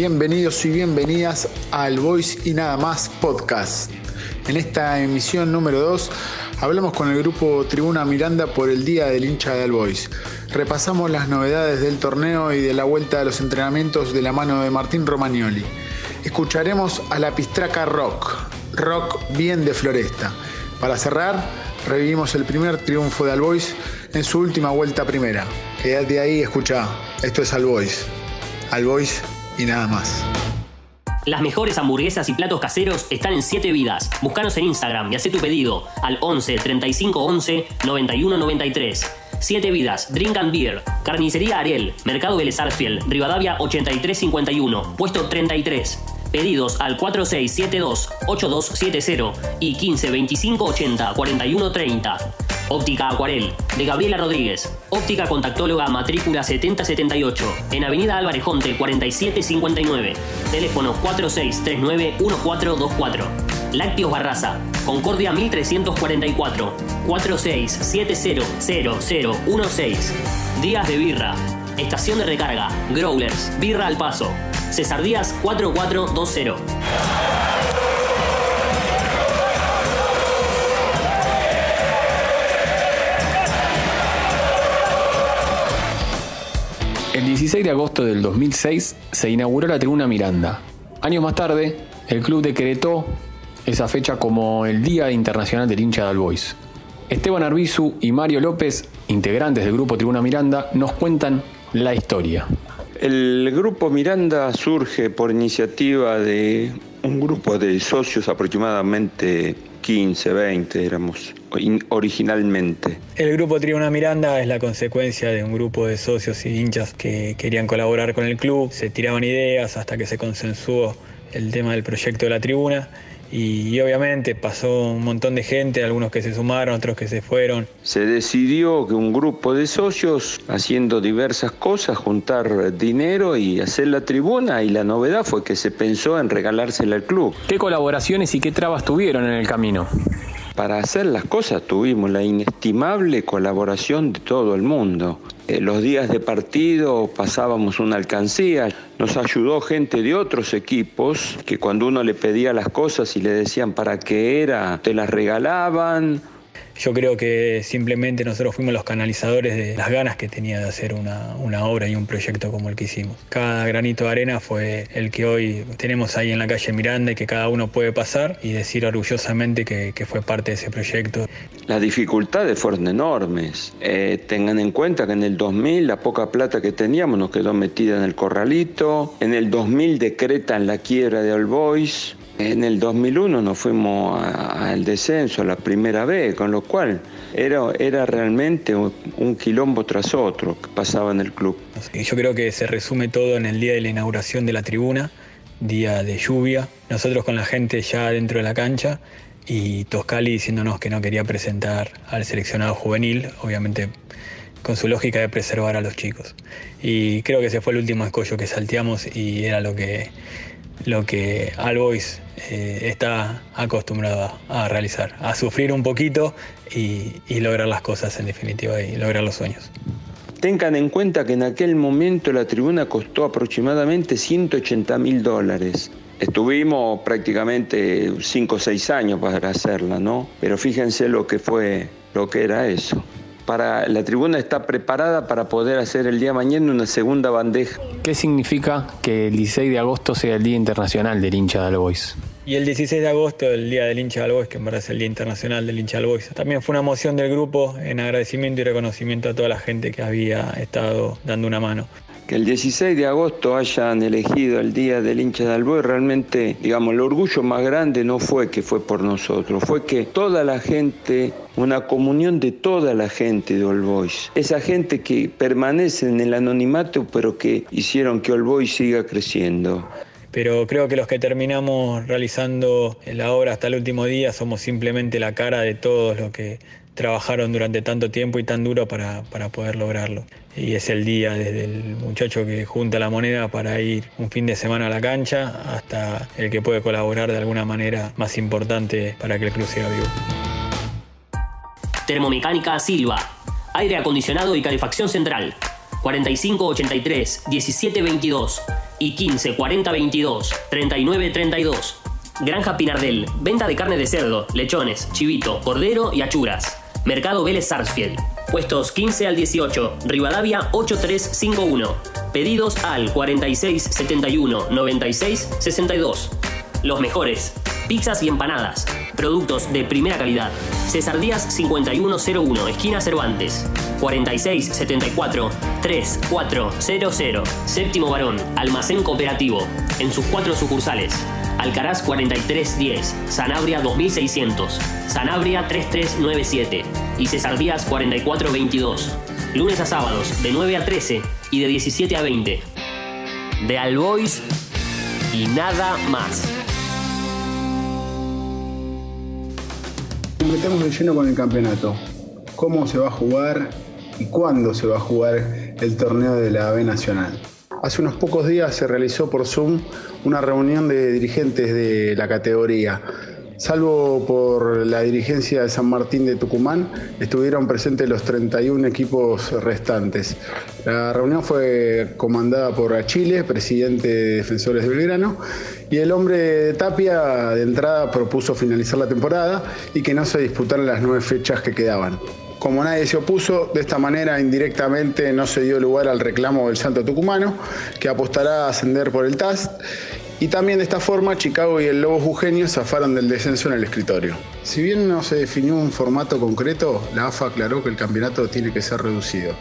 Bienvenidos y bienvenidas al Voice y Nada Más podcast. En esta emisión número 2 hablamos con el grupo Tribuna Miranda por el Día del hincha del Boys. Repasamos las novedades del torneo y de la vuelta a los entrenamientos de la mano de Martín Romagnoli. Escucharemos a la Pistraca Rock, rock bien de floresta. Para cerrar, revivimos el primer triunfo de Albois en su última vuelta primera. Quédate ahí, escucha. Esto es Albois. Albois y nada más. Las mejores hamburguesas y platos caseros están en 7 vidas. Búscanos en Instagram y haz tu pedido al 11 35 11 91 93. 7 vidas, Drink and Beer, Carnicería Ariel, Mercado Vélez Rivadavia 8351, puesto 33. Pedidos al 4672-8270 y 152580-4130. Óptica Acuarel, de Gabriela Rodríguez. Óptica Contactóloga Matrícula 7078, en Avenida Alvarejonte 4759. Teléfono 4639-1424. Lácteos Barraza, Concordia 1344, 46700016. Días de birra, estación de recarga, Growlers, birra al paso. César Díaz 4420. 16 de agosto del 2006 se inauguró la Tribuna Miranda. Años más tarde, el club decretó esa fecha como el Día Internacional del Hincha de Boys. Esteban Arbizu y Mario López, integrantes del grupo Tribuna Miranda, nos cuentan la historia. El grupo Miranda surge por iniciativa de un grupo de socios, aproximadamente 15, 20 éramos originalmente. El grupo Tribuna Miranda es la consecuencia de un grupo de socios y hinchas que querían colaborar con el club, se tiraban ideas hasta que se consensuó el tema del proyecto de la tribuna y, obviamente pasó un montón de gente, algunos que se sumaron, otros que se fueron. Se decidió que un grupo de socios, haciendo diversas cosas, juntar dinero y hacer la tribuna y la novedad fue que se pensó en regalársela al club. ¿Qué colaboraciones y qué trabas tuvieron en el camino? Para hacer las cosas tuvimos la inestimable colaboración de todo el mundo. Eh, los días de partido pasábamos una alcancía, nos ayudó gente de otros equipos que cuando uno le pedía las cosas y le decían para qué era, te las regalaban yo creo que simplemente nosotros fuimos los canalizadores de las ganas que tenía de hacer una, obra y un proyecto como el que hicimos. Cada granito de arena fue el que hoy tenemos ahí en la calle Miranda y que cada uno puede pasar y decir orgullosamente que, fue parte de ese proyecto. Las dificultades fueron enormes. Eh, tengan en cuenta que en el 2000 la poca plata que teníamos nos quedó metida en el corralito. En el 2000 decretan la quiebra de All Boys. En el 2001 nos fuimos al descenso la primera vez, con lo cual era, era realmente un, quilombo tras otro que pasaba en el club. Yo creo que se resume todo en el día de la inauguración de la tribuna, día de lluvia, nosotros con la gente ya dentro de la cancha y Toscali diciéndonos que no quería presentar al seleccionado juvenil, obviamente con su lógica de preservar a los chicos. Y creo que ese fue el último escollo que salteamos y era lo que lo que Albois eh, está acostumbrado a realizar, a sufrir un poquito y, lograr las cosas en definitiva y lograr los sueños. Tengan en cuenta que en aquel momento la tribuna costó aproximadamente 180 mil dólares. Estuvimos prácticamente 5 o 6 años para hacerla, ¿no? Pero fíjense lo que fue, lo que era eso la tribuna está preparada para poder hacer el día mañana una segunda bandeja. ¿Qué significa que el 16 de agosto sea el Día Internacional del hincha de Albois? Y el 16 de agosto, el Día del hincha de Boys, que en verdad es el Día Internacional del hincha de Boys, también fue una moción del grupo en agradecimiento y reconocimiento a toda la gente que había estado dando una mano que el 16 de agosto hayan elegido el Día del hincha de Alboy, realmente, digamos, el orgullo más grande no fue que fue por nosotros, fue que toda la gente, una comunión de toda la gente de Boys, esa gente que permanece en el anonimato, pero que hicieron que Boys siga creciendo. Pero creo que los que terminamos realizando la obra hasta el último día somos simplemente la cara de todos los que trabajaron durante tanto tiempo y tan duro para, poder lograrlo. Y es el día desde el muchacho que junta la moneda para ir un fin de semana a la cancha hasta el que puede colaborar de alguna manera más importante para que el club siga vivo. Termomecánica Silva. Aire acondicionado y calefacción central. 4583 1722 y 15 40 22 39 32. Granja Pinardel, venta de carne de cerdo, lechones, chivito, cordero y achuras. Mercado Vélez Sarsfield. Puestos 15 al 18, Rivadavia 8351. Pedidos al 46 71 96 62. Los mejores. Pizzas y empanadas. Productos de primera calidad. César Díaz 5101, esquina Cervantes. 4674 3400. Séptimo Varón, Almacén Cooperativo. En sus cuatro sucursales. Alcaraz 4310, Sanabria 2600, Sanabria 3397 y César Díaz 4422. Lunes a sábados de 9 a 13 y de 17 a 20. De Albois y nada más. Metemos de lleno con el campeonato. ¿Cómo se va a jugar y cuándo se va a jugar el torneo de la B Nacional? Hace unos pocos días se realizó por Zoom una reunión de dirigentes de la categoría. Salvo por la dirigencia de San Martín de Tucumán, estuvieron presentes los 31 equipos restantes. La reunión fue comandada por Achille, presidente de Defensores de Belgrano, y el hombre de Tapia de entrada propuso finalizar la temporada y que no se disputaran las nueve fechas que quedaban. Como nadie se opuso, de esta manera indirectamente no se dio lugar al reclamo del Santo Tucumano, que apostará a ascender por el TAS. Y también de esta forma, Chicago y el Lobo Jujeño zafaron del descenso en el escritorio. Si bien no se definió un formato concreto, la AFA aclaró que el campeonato tiene que ser reducido.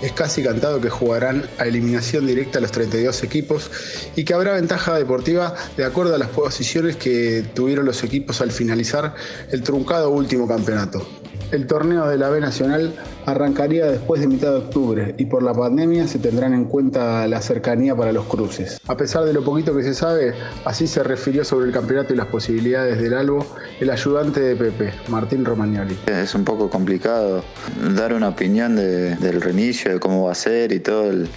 Es casi cantado que jugarán a eliminación directa los 32 equipos y que habrá ventaja deportiva de acuerdo a las posiciones que tuvieron los equipos al finalizar el truncado último campeonato. El torneo de la B Nacional arrancaría después de mitad de octubre y por la pandemia se tendrán en cuenta la cercanía para los cruces. A pesar de lo poquito que se sabe, así se refirió sobre el campeonato y las posibilidades del Albo el ayudante de Pepe, Martín Romagnoli. Es un poco complicado dar una opinión del reinicio, de cómo va a ser y todo el,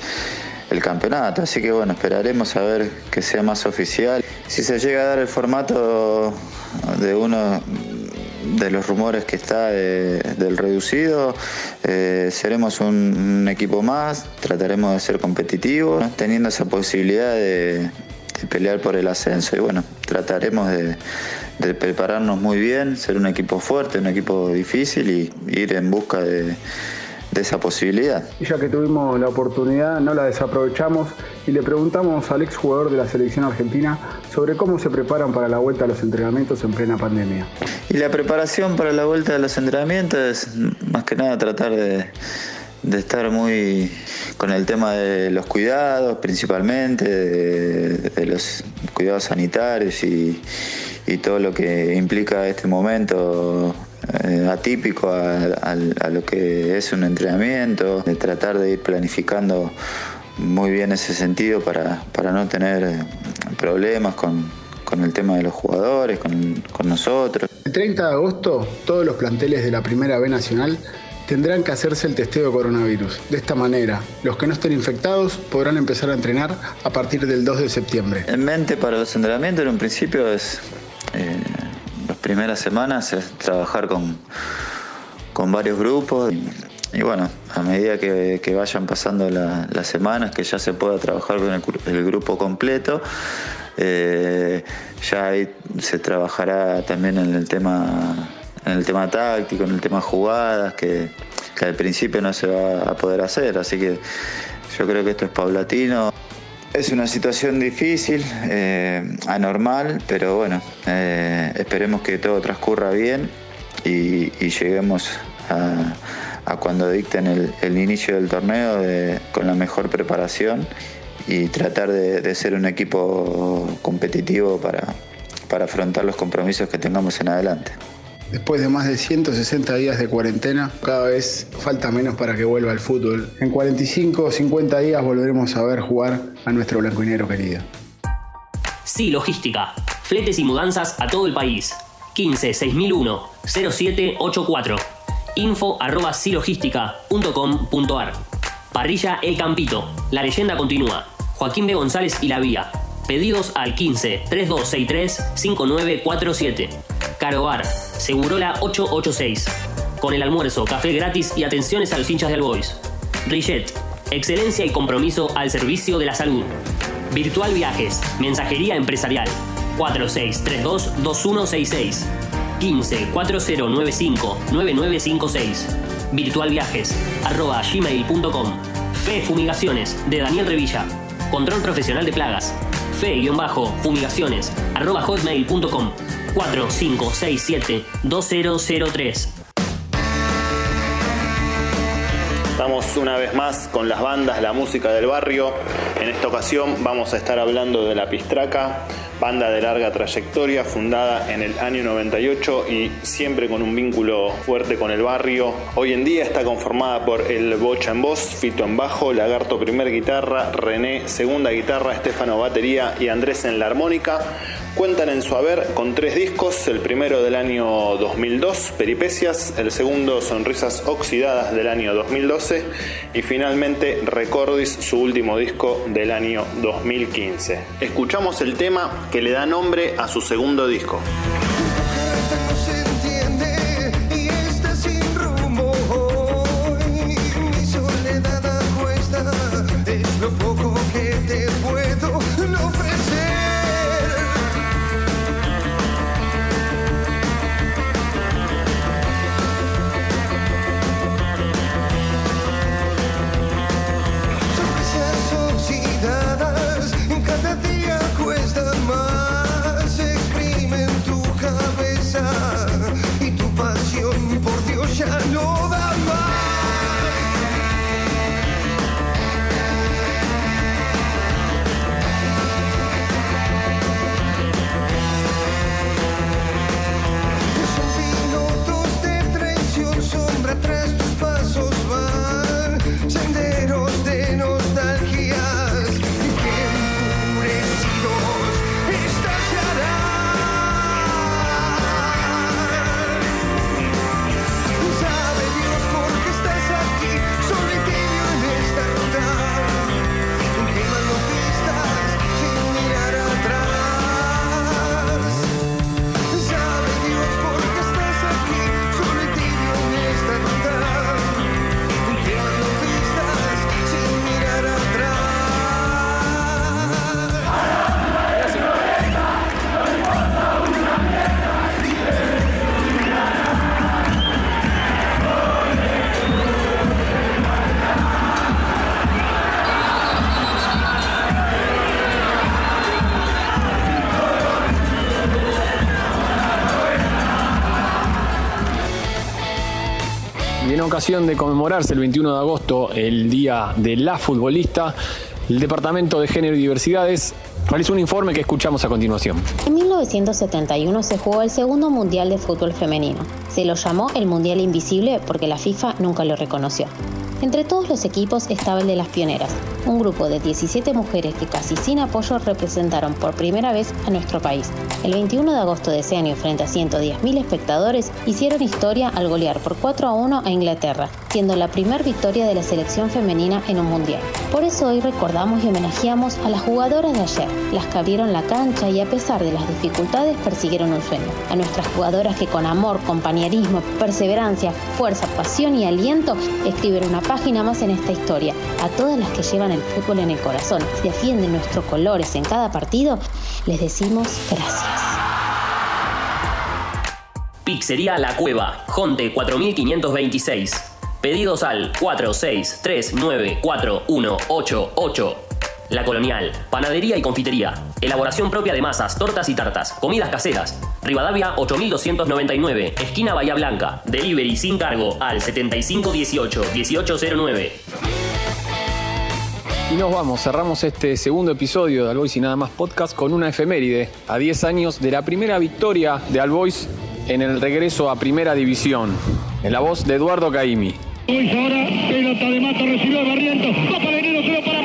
el campeonato. Así que bueno, esperaremos a ver que sea más oficial. Si se llega a dar el formato de uno de los rumores que está del reducido, eh, seremos un, equipo más, trataremos de ser competitivos, teniendo esa posibilidad de, pelear por el ascenso. Y bueno, trataremos de, prepararnos muy bien, ser un equipo fuerte, un equipo difícil y ir en busca de de esa posibilidad. Y ya que tuvimos la oportunidad, no la desaprovechamos y le preguntamos al exjugador de la selección argentina sobre cómo se preparan para la vuelta a los entrenamientos en plena pandemia. Y la preparación para la vuelta a los entrenamientos es más que nada tratar de, estar muy con el tema de los cuidados principalmente, de, los cuidados sanitarios y, y todo lo que implica este momento atípico a, lo que es un entrenamiento, de tratar de ir planificando muy bien ese sentido para, no tener eh, problemas con, el tema de los jugadores, con, nosotros. El 30 de agosto todos los planteles de la Primera B Nacional tendrán que hacerse el testeo de coronavirus. De esta manera, los que no estén infectados podrán empezar a entrenar a partir del 2 de septiembre. En mente para los entrenamientos en un principio es eh, primeras semanas es trabajar con, con varios grupos y, bueno, a medida que, vayan pasando las semanas, que ya se pueda trabajar con el, grupo completo, eh, ya ahí se trabajará también en el tema en el tema táctico, en el tema jugadas, que, que al principio no se va a poder hacer, así que yo creo que esto es paulatino. Es una situación difícil, eh, anormal, pero bueno, eh, esperemos que todo transcurra bien y, lleguemos a, cuando dicten el, inicio del torneo con la mejor preparación y tratar de, ser un equipo competitivo para, para afrontar los compromisos que tengamos en adelante. Después de más de 160 días de cuarentena, cada vez falta menos para que vuelva al fútbol. En 45 o 50 días volveremos a ver jugar a nuestro blanco y negro querido. Sí, logística. Fletes y mudanzas a todo el país. 15 6001 0784. Info arroba. Parrilla El Campito. La leyenda continúa. Joaquín B. González y La Vía. Pedidos al 15 3263 5947. Carobar, Segurola 886. Con el almuerzo, café gratis y atenciones a los hinchas del Boys. Richet, excelencia y compromiso al servicio de la salud. Virtual Viajes, Mensajería Empresarial, 4632-2166, 15 4095 9956. Virtual Viajes, arroba gmail.com. Fe Fumigaciones, de Daniel Revilla. Control Profesional de Plagas. Fe-fumigaciones, arroba hotmail.com. 4567 2003. Estamos una vez más con las bandas, la música del barrio. En esta ocasión vamos a estar hablando de La Pistraca, banda de larga trayectoria, fundada en el año 98 y siempre con un vínculo fuerte con el barrio. Hoy en día está conformada por el Bocha en voz, Fito en bajo, Lagarto primer guitarra, René segunda guitarra, Estefano batería y Andrés en la armónica. Cuentan en su haber con tres discos, el primero del año 2002, Peripecias, el segundo Sonrisas Oxidadas del año 2012 y finalmente Recordis, su último disco del año 2015. Escuchamos el tema que le da nombre a su segundo disco. De conmemorarse el 21 de agosto, el Día de la Futbolista, el Departamento de Género y Diversidades realizó un informe que escuchamos a continuación. 1971 se jugó el segundo Mundial de Fútbol Femenino. Se lo llamó el Mundial Invisible porque la FIFA nunca lo reconoció. Entre todos los equipos estaba el de las pioneras, un grupo de 17 mujeres que casi sin apoyo representaron por primera vez a nuestro país. El 21 de agosto de ese año, frente a 110.000 espectadores, hicieron historia al golear por 4 a 1 a Inglaterra, siendo la primera victoria de la selección femenina en un mundial. Por eso hoy recordamos y homenajeamos a las jugadoras de ayer, las que abrieron la cancha y a pesar de las dificultades persiguieron un sueño. A nuestras jugadoras que con amor, compañerismo, perseverancia, fuerza, pasión y aliento escriben una página más en esta historia. A todas las que llevan el fútbol en el corazón, defienden nuestros colores en cada partido, les decimos gracias. Pizzería La Cueva, Jonte 4526. Pedidos al 46394188. La Colonial, panadería y confitería. Elaboración propia de masas, tortas y tartas. Comidas caseras. Rivadavia 8299, esquina Bahía Blanca. Delivery sin cargo al 7518-1809. Y nos vamos, cerramos este segundo episodio de Albois y Nada Más Podcast con una efeméride a 10 años de la primera victoria de Albois en el regreso a Primera División, en la voz de Eduardo Caimi. Luis ahora, pelota de Mato, recibió a Barrientos, va para Enero, se lo para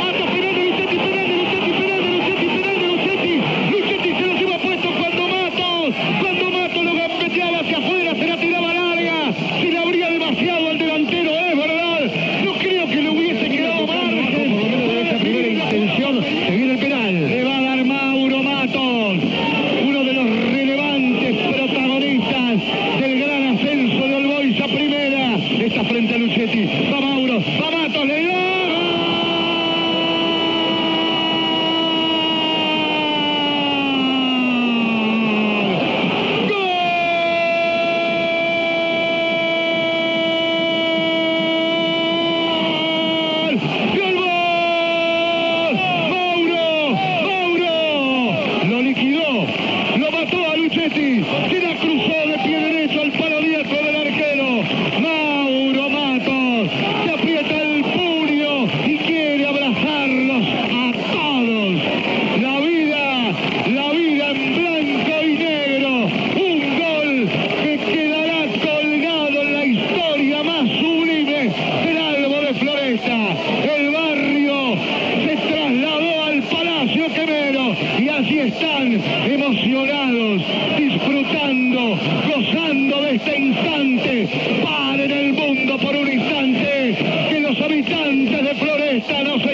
instante. Paren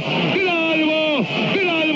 Galvo, Galvo.